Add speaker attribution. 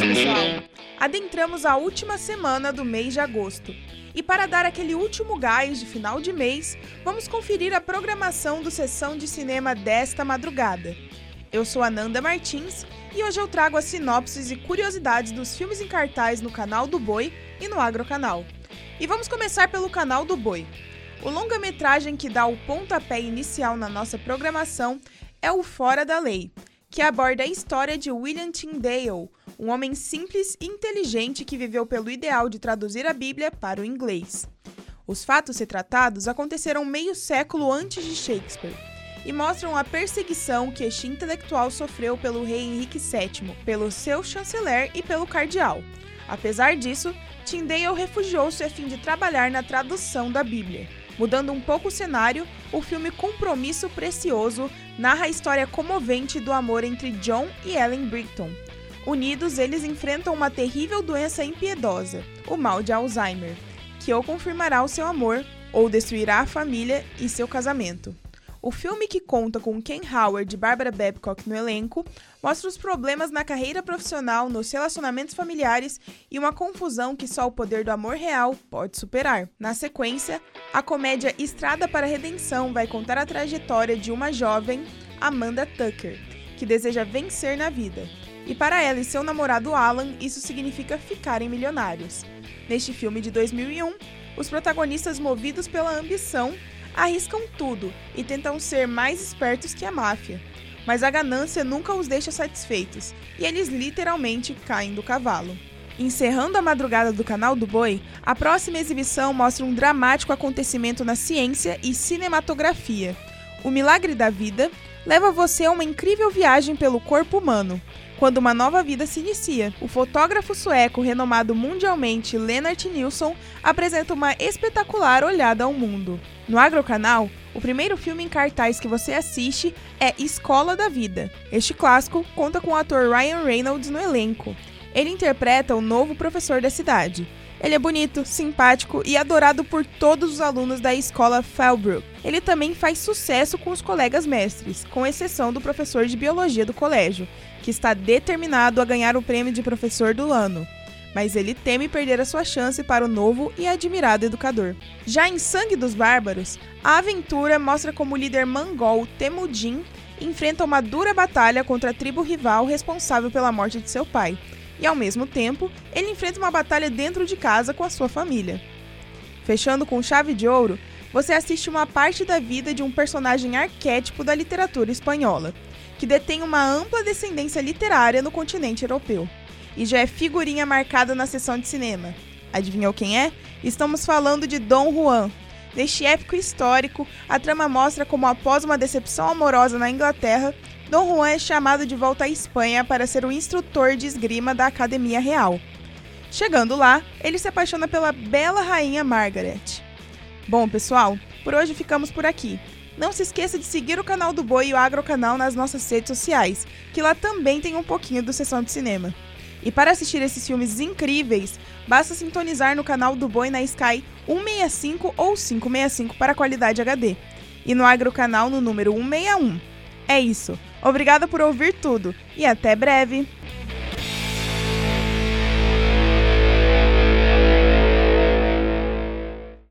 Speaker 1: Pessoal! Adentramos a última semana do mês de agosto. E para dar aquele último gás de final de mês, vamos conferir a programação do Sessão de Cinema desta madrugada. Eu sou Ananda Martins e hoje eu trago as sinopses e curiosidades dos filmes em cartaz no canal do Boi e no Agrocanal. E vamos começar pelo canal do Boi. O longa-metragem que dá o pontapé inicial na nossa programação é o Fora da Lei, que aborda a história de William Tyndale, um homem simples e inteligente que viveu pelo ideal de traduzir a Bíblia para o inglês. Os fatos retratados aconteceram meio século antes de Shakespeare e mostram a perseguição que este intelectual sofreu pelo rei Henrique VII, pelo seu chanceler e pelo cardeal. Apesar disso, Tyndale refugiou-se a fim de trabalhar na tradução da Bíblia. Mudando um pouco o cenário, o filme Compromisso Precioso narra a história comovente do amor entre John e Ellen Brighton. Unidos, eles enfrentam uma terrível doença impiedosa, o mal de Alzheimer, que ou confirmará o seu amor ou destruirá a família e seu casamento. O filme, que conta com Ken Howard e Barbara Babcock no elenco, mostra os problemas na carreira profissional, nos relacionamentos familiares e uma confusão que só o poder do amor real pode superar. Na sequência, a comédia Estrada para a Redenção vai contar a trajetória de uma jovem, Amanda Tucker, que deseja vencer na vida. E para ela e seu namorado Alan, isso significa ficarem milionários. Neste filme de 2001, os protagonistas, movidos pela ambição, arriscam tudo e tentam ser mais espertos que a máfia. Mas a ganância nunca os deixa satisfeitos e eles literalmente caem do cavalo. Encerrando a madrugada do canal do Boi, a próxima exibição mostra um dramático acontecimento na ciência e cinematografia. O milagre da vida leva você a uma incrível viagem pelo corpo humano, quando uma nova vida se inicia. O fotógrafo sueco renomado mundialmente Lennart Nilsson apresenta uma espetacular olhada ao mundo. No Agrocanal, o primeiro filme em cartaz que você assiste é Escola da Vida. Este clássico conta com o ator Ryan Reynolds no elenco. Ele interpreta o novo professor da cidade. Ele é bonito, simpático e adorado por todos os alunos da escola Fellbrook. Ele também faz sucesso com os colegas mestres, com exceção do professor de biologia do colégio, que está determinado a ganhar o prêmio de professor do ano. Mas ele teme perder a sua chance para o novo e admirado educador. Já em Sangue dos Bárbaros, a aventura mostra como o líder mongol Temudin enfrenta uma dura batalha contra a tribo rival responsável pela morte de seu pai e, ao mesmo tempo, ele enfrenta uma batalha dentro de casa com a sua família. Fechando com chave de ouro, você assiste uma parte da vida de um personagem arquétipo da literatura espanhola, que detém uma ampla descendência literária no continente europeu, e já é figurinha marcada na sessão de cinema. Adivinhou quem é? Estamos falando de Dom Juan. Neste épico histórico, a trama mostra como, após uma decepção amorosa na Inglaterra, Dom Juan é chamado de volta à Espanha para ser o instrutor de esgrima da Academia Real. Chegando lá, ele se apaixona pela bela rainha Margaret. Bom, pessoal, por hoje ficamos por aqui. Não se esqueça de seguir o canal do Boi e o Agrocanal nas nossas redes sociais, que lá também tem um pouquinho do Sessão de Cinema. E para assistir esses filmes incríveis, basta sintonizar no canal do Boi na Sky 165 ou 565 para qualidade HD. E no Agrocanal no número 161. É isso. Obrigada por ouvir tudo e até breve!